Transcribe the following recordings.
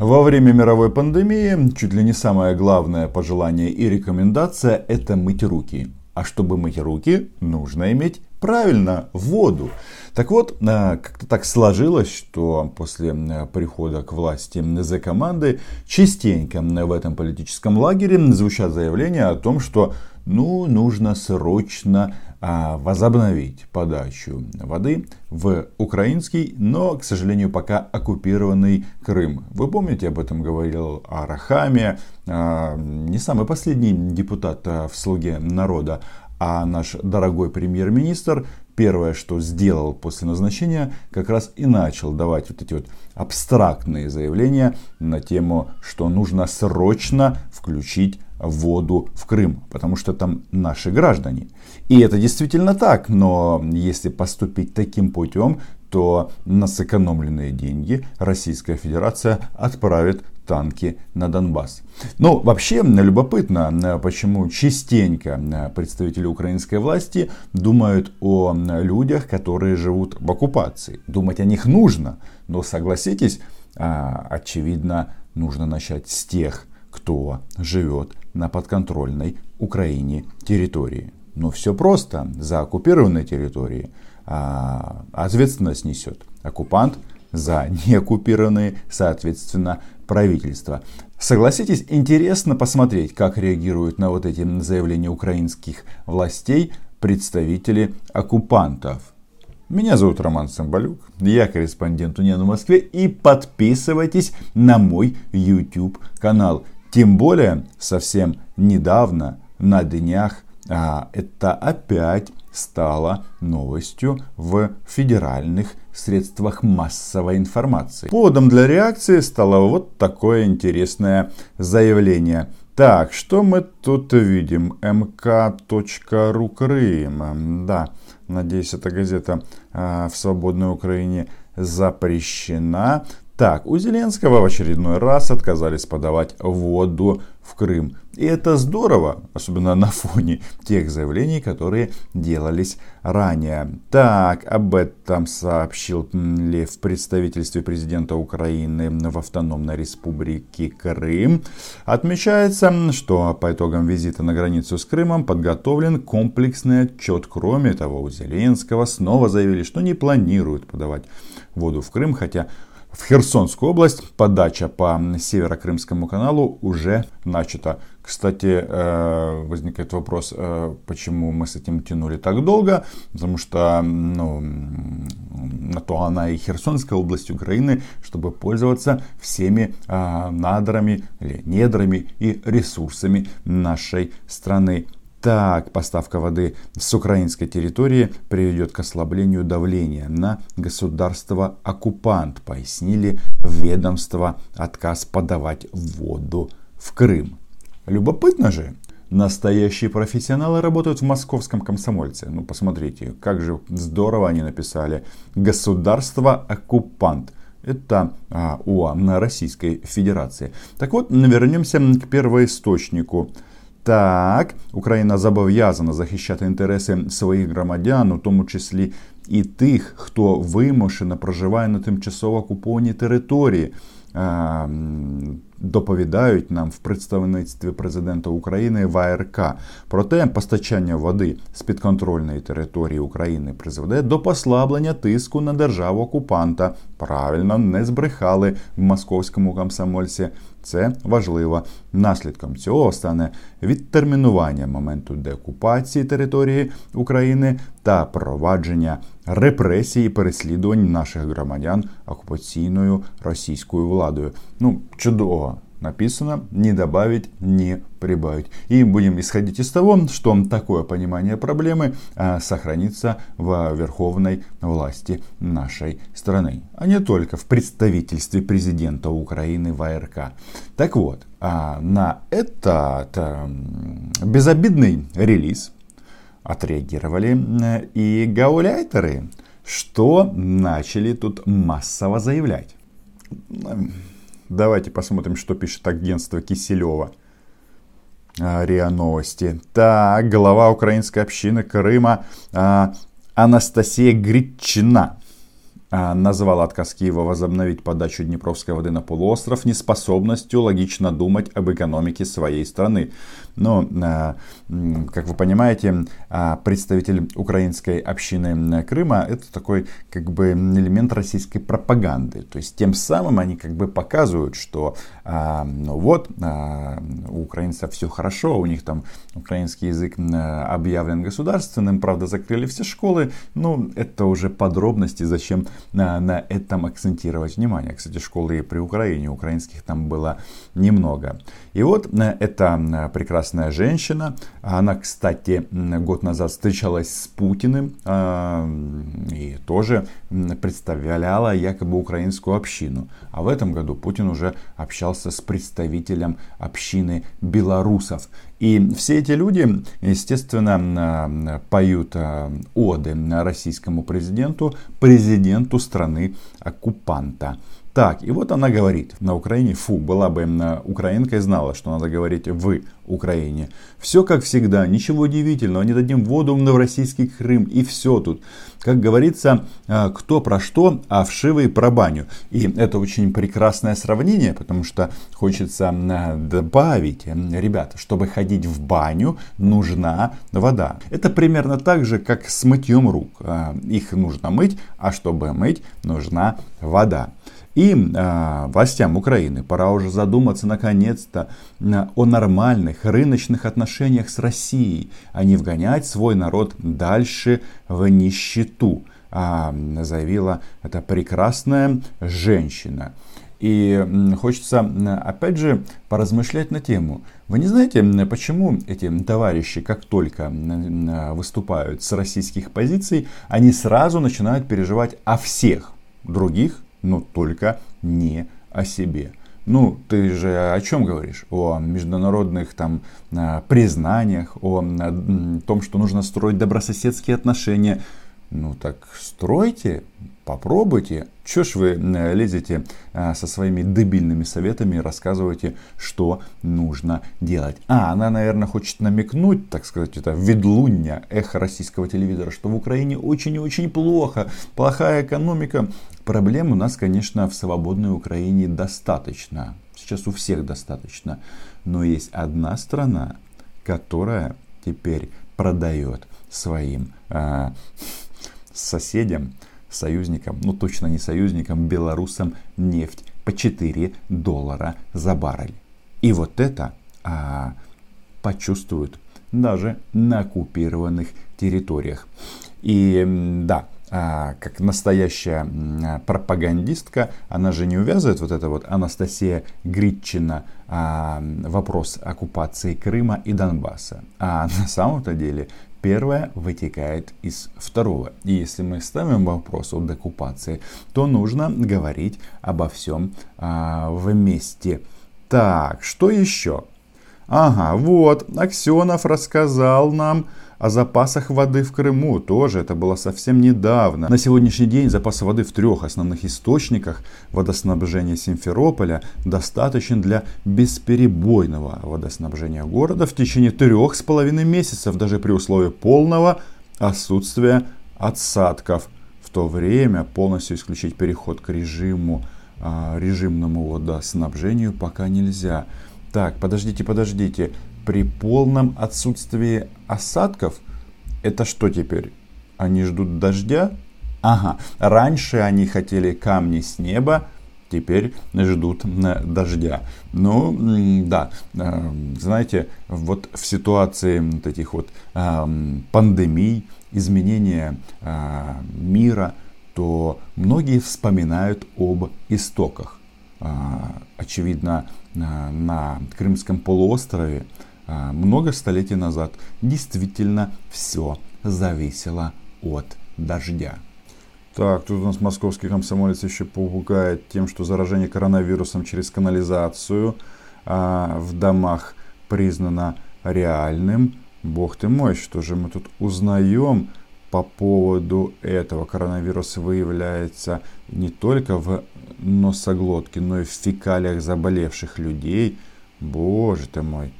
Во время мировой пандемии чуть ли не самое главное пожелание и рекомендация – это мыть руки. А чтобы мыть руки, нужно иметь правильно воду. Так вот, э, как-то так сложилось, что после э, прихода к власти ЗК-команды частенько в этом политическом лагере звучат заявления о том, что ну, нужно срочно возобновить подачу воды в украинский, но, к сожалению, пока оккупированный Крым. Вы помните, об этом говорил Арахами, а, не самый последний депутат а, в «Слуге народа», а наш дорогой премьер-министр первое, что сделал после назначения, как раз и начал давать вот эти вот абстрактные заявления на тему, что нужно срочно включить воду в Крым, потому что там наши граждане. И это действительно так, но если поступить таким путем, то на сэкономленные деньги Российская Федерация отправит танки на Донбасс. Ну, вообще, любопытно, почему частенько представители украинской власти думают о людях, которые живут в оккупации. Думать о них нужно, но согласитесь, а, очевидно, нужно начать с тех, кто живет на подконтрольной Украине территории. Но все просто. За оккупированной территорией а, ответственность несет оккупант, за неоккупированные, соответственно, правительство. Согласитесь, интересно посмотреть, как реагируют на вот эти заявления украинских властей представители оккупантов. Меня зовут Роман Самбалюк, я корреспондент Униан в Москве и подписывайтесь на мой YouTube канал. Тем более, совсем недавно, на днях, а, это опять стало новостью в федеральных средствах массовой информации. Поводом для реакции стало вот такое интересное заявление. Так, что мы тут видим? МК.ру Крым. Да, надеюсь, эта газета э, в свободной Украине запрещена. Так, у Зеленского в очередной раз отказались подавать воду в Крым. И это здорово, особенно на фоне тех заявлений, которые делались ранее. Так, об этом сообщил ли в представительстве президента Украины в автономной республике Крым. Отмечается, что по итогам визита на границу с Крымом подготовлен комплексный отчет. Кроме того, у Зеленского снова заявили, что не планируют подавать воду в Крым, хотя в Херсонскую область подача по Северо-Крымскому каналу уже начата. Кстати, э, возникает вопрос, э, почему мы с этим тянули так долго, потому что ну, на то она и Херсонская область Украины, чтобы пользоваться всеми э, надрами или недрами и ресурсами нашей страны. Так, поставка воды с украинской территории приведет к ослаблению давления на государство-оккупант, пояснили ведомство отказ подавать воду в Крым. Любопытно же, настоящие профессионалы работают в московском комсомольце. Ну, посмотрите, как же здорово они написали. Государство-оккупант. Это а, УА Российской Федерации. Так вот, вернемся к первоисточнику. Так, Україна зобов'язана захищати інтереси своїх громадян, у тому числі і тих, хто вимушено проживає на тимчасово окупованій території. Доповідають нам в представництві президента України в АРК. Проте постачання води з підконтрольної території України призведе до послаблення тиску на державу окупанта. Правильно не збрехали в московському комсомольці. Це важливо. Наслідком цього стане відтермінування моменту деокупації території України та провадження репресії переслідувань наших громадян окупаційною російською владою. Ну, чудово написано не добавить, не прибавить. И будем исходить из того, что такое понимание проблемы а, сохранится в верховной власти нашей страны, а не только в представительстве президента Украины в АРК. Так вот, а, на этот безобидный релиз отреагировали э, и гауляйтеры, что начали тут массово заявлять. Давайте посмотрим, что пишет агентство Киселева. А, РИА Новости. Так, глава украинской общины Крыма а, Анастасия Гритчина назвал отказ Киева возобновить подачу Днепровской воды на полуостров неспособностью логично думать об экономике своей страны. Но, а, как вы понимаете, а, представитель украинской общины Крыма это такой как бы элемент российской пропаганды. То есть тем самым они как бы показывают, что ну вот у украинцев все хорошо, у них там украинский язык объявлен государственным, правда закрыли все школы. Ну это уже подробности, зачем на, на этом акцентировать внимание. Кстати, школы при Украине, украинских там было немного. И вот э, эта э, прекрасная женщина, она, кстати, год назад встречалась с Путиным а, и тоже представляла якобы украинскую общину. А в этом году Путин уже общался с представителем общины белорусов. И все эти люди, естественно, поют э, оды российскому президенту, президенту страны оккупанта. Так, и вот она говорит на Украине, фу, была бы украинка и знала, что надо говорить в Украине. Все как всегда, ничего удивительного, не дадим воду в российский Крым и все тут. Как говорится, а, кто про что, а вшивый про баню. И это очень прекрасное сравнение, потому что хочется добавить, ребята, чтобы ходить в баню, нужна вода. Это примерно так же, как с мытьем рук. А, их нужно мыть, а чтобы мыть, нужна вода. И э, властям Украины пора уже задуматься наконец-то о нормальных рыночных отношениях с Россией, а не вгонять свой народ дальше в нищету, а, заявила эта прекрасная женщина. И хочется, опять же, поразмышлять на тему. Вы не знаете, почему эти товарищи, как только выступают с российских позиций, они сразу начинают переживать о всех других но только не о себе. Ну, ты же о чем говоришь? О международных там а, признаниях, о том, что нужно строить добрососедские отношения. Ну так стройте, попробуйте. Чё ж вы лезете а, со своими дебильными советами и рассказываете, что нужно делать? А, она, наверное, хочет намекнуть, так сказать, это ведлунья эхо российского телевизора, что в Украине очень и очень плохо, плохая экономика. Проблем у нас, конечно, в свободной Украине достаточно. Сейчас у всех достаточно. Но есть одна страна, которая теперь продает своим э, соседям, союзникам, ну точно не союзникам, белорусам нефть по 4 доллара за баррель. И вот это а, почувствуют даже на оккупированных территориях. И да, а, как настоящая пропагандистка, она же не увязывает вот это вот Анастасия Гритчина а, вопрос оккупации Крыма и Донбасса. А на самом-то деле Первое вытекает из второго. И если мы ставим вопрос о декупации, то нужно говорить обо всем а, вместе. Так, что еще? Ага, вот, Аксенов рассказал нам о запасах воды в Крыму тоже, это было совсем недавно. На сегодняшний день запасы воды в трех основных источниках водоснабжения Симферополя достаточен для бесперебойного водоснабжения города в течение трех с половиной месяцев, даже при условии полного отсутствия отсадков. В то время полностью исключить переход к режиму, а, режимному водоснабжению пока нельзя. Так, подождите, подождите при полном отсутствии осадков, это что теперь? Они ждут дождя? Ага, раньше они хотели камни с неба, теперь ждут дождя. Ну, да, э, знаете, вот в ситуации вот этих вот пандемий, изменения э, мира, то многие вспоминают об истоках. Очевидно, на Крымском полуострове много столетий назад действительно все зависело от дождя. Так, тут у нас московский комсомолец еще пугает тем, что заражение коронавирусом через канализацию а, в домах признано реальным. Бог ты мой, что же мы тут узнаем по поводу этого? Коронавирус выявляется не только в носоглотке, но и в фекалиях заболевших людей. Боже ты мой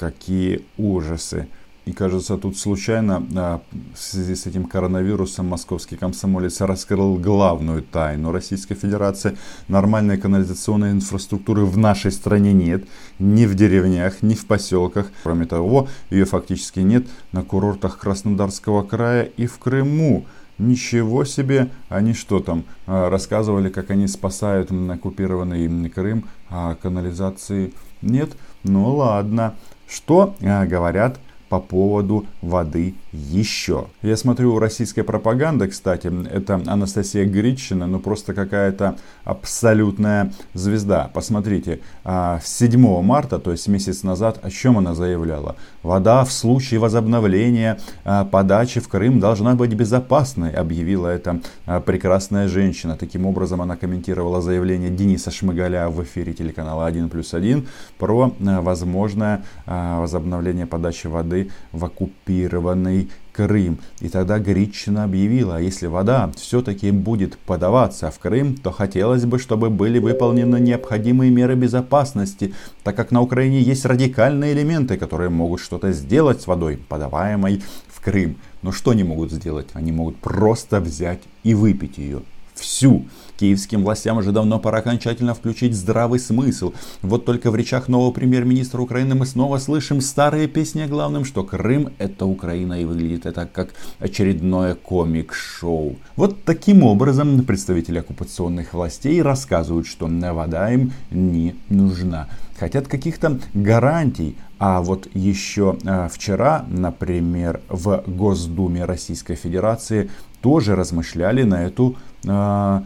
какие ужасы. И кажется, тут случайно а, в связи с этим коронавирусом московский комсомолец раскрыл главную тайну Российской Федерации. Нормальной канализационной инфраструктуры в нашей стране нет. Ни в деревнях, ни в поселках. Кроме того, ее фактически нет на курортах Краснодарского края и в Крыму. Ничего себе! Они что там, а, рассказывали, как они спасают оккупированный Крым, а канализации нет? Ну ладно. Что а, говорят по поводу воды еще. Я смотрю российская пропаганда, кстати, это Анастасия Гритчина, ну просто какая-то абсолютная звезда. Посмотрите, 7 а, марта, то есть месяц назад, о чем она заявляла? Вода в случае возобновления а, подачи в Крым должна быть безопасной, объявила эта а, прекрасная женщина. Таким образом, она комментировала заявление Дениса Шмыгаля в эфире телеканала 1 плюс 1 про возможное возобновление подачи воды в оккупированный Крым. И тогда Гречина объявила, если вода все-таки будет подаваться в Крым, то хотелось бы, чтобы были выполнены необходимые меры безопасности, так как на Украине есть радикальные элементы, которые могут что-то сделать с водой, подаваемой в Крым. Но что они могут сделать? Они могут просто взять и выпить ее всю. Киевским властям уже давно пора окончательно включить здравый смысл. Вот только в речах нового премьер-министра Украины мы снова слышим старые песни о главном, что Крым это Украина и выглядит это как очередное комик-шоу. Вот таким образом представители оккупационных властей рассказывают, что вода им не нужна. Хотят каких-то гарантий, а вот еще э, вчера, например, в Госдуме Российской Федерации тоже размышляли на эту э,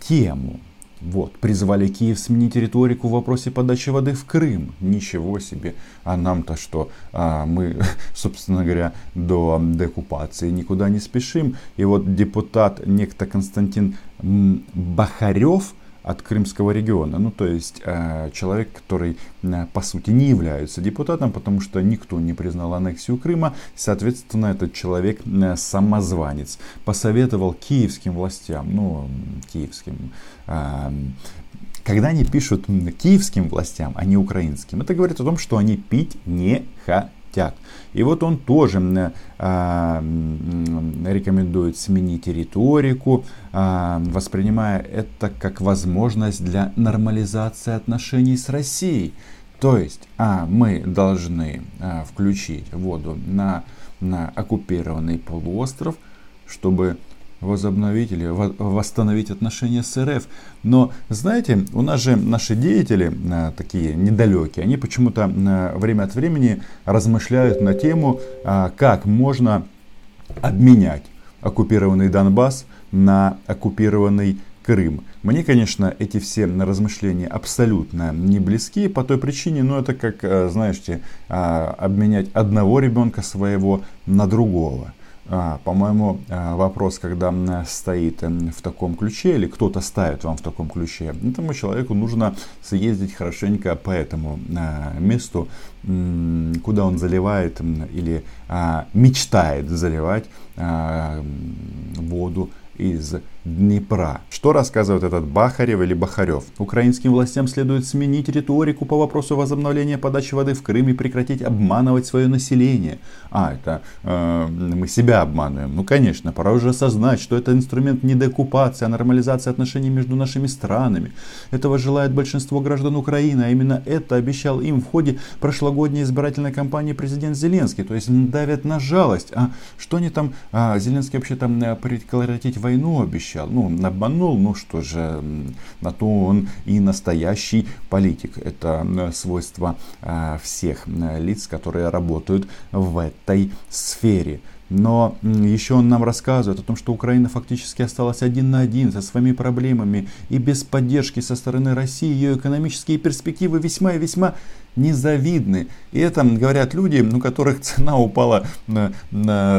тему. Вот, призвали Киев сменить риторику в вопросе подачи воды в Крым. Ничего себе. А нам-то что? А мы, собственно говоря, до декупации никуда не спешим. И вот депутат некто Константин Бахарев – от крымского региона. Ну, то есть э, человек, который э, по сути не является депутатом, потому что никто не признал аннексию Крыма. Соответственно, этот человек э, самозванец. Посоветовал киевским властям, ну, киевским, когда они пишут киевским властям, а не украинским, это говорит о том, что они пить не хотят хотят. И вот он тоже э, рекомендует сменить риторику, э, воспринимая это как возможность для нормализации отношений с Россией. То есть, а мы должны а, включить воду на, на оккупированный полуостров, чтобы возобновить или восстановить отношения с РФ. Но, знаете, у нас же наши деятели э, такие недалекие, они почему-то э, время от времени размышляют на тему, э, как можно обменять оккупированный Донбасс на оккупированный Крым. Мне, конечно, эти все размышления абсолютно не близки по той причине, но это как, знаете, обменять одного ребенка своего на другого. А, по-моему, а, вопрос, когда стоит в таком ключе, или кто-то ставит вам в таком ключе, этому человеку нужно съездить хорошенько по этому а, месту, куда он заливает или мечтает заливать воду из Днепра. Что рассказывает этот Бахарев или Бахарев? Украинским властям следует сменить риторику по вопросу возобновления подачи воды в Крым и прекратить обманывать свое население. А, это э, мы себя обманываем. Ну, конечно, пора уже осознать, что это инструмент не декупации, а нормализации отношений между нашими странами. Этого желает большинство граждан Украины, а именно это обещал им в ходе прошлогодней избирательной кампании президент Зеленский. То есть давят на жалость. А что они там, а, Зеленский вообще там э, прекратить войну обещал? Ну, обманул, ну что же, на то он и настоящий политик. Это свойство а, всех лиц, которые работают в этой сфере. Но еще он нам рассказывает о том, что Украина фактически осталась один на один со своими проблемами и без поддержки со стороны России ее экономические перспективы весьма и весьма незавидны. И это говорят люди, у которых цена упала на,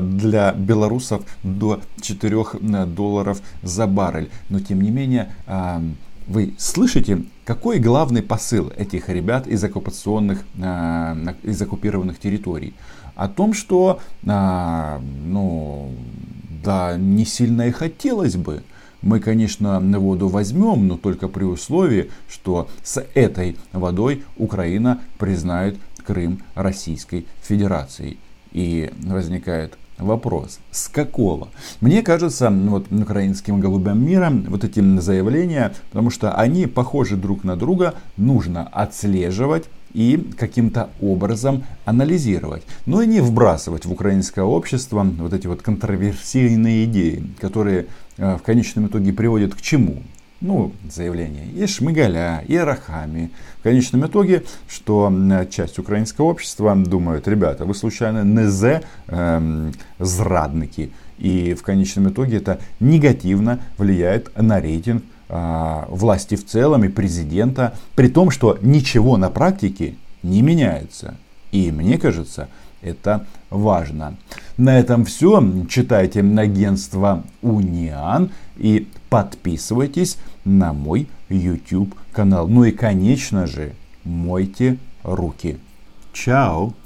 для белорусов до 4 долларов за баррель. Но тем не менее, а, вы слышите, какой главный посыл этих ребят из оккупационных, а, из оккупированных территорий? О том, что, а, ну, да, не сильно и хотелось бы, мы, конечно, воду возьмем, но только при условии, что с этой водой Украина признает Крым Российской Федерацией. И возникает Вопрос, с какого? Мне кажется, вот украинским голубям мира вот эти заявления, потому что они похожи друг на друга, нужно отслеживать и каким-то образом анализировать. Но и не вбрасывать в украинское общество вот эти вот контроверсийные идеи, которые э, в конечном итоге приводят к чему? ну, заявления и Шмыгаля, и Рахами. В конечном итоге, что часть украинского общества думает, ребята, вы случайно не зе эм, зрадники. И в конечном итоге это негативно влияет на рейтинг власти в целом и президента, при том, что ничего на практике не меняется. И мне кажется, это важно. На этом все. Читайте агентство Униан и подписывайтесь на мой YouTube канал. Ну и конечно же, мойте руки. Чао!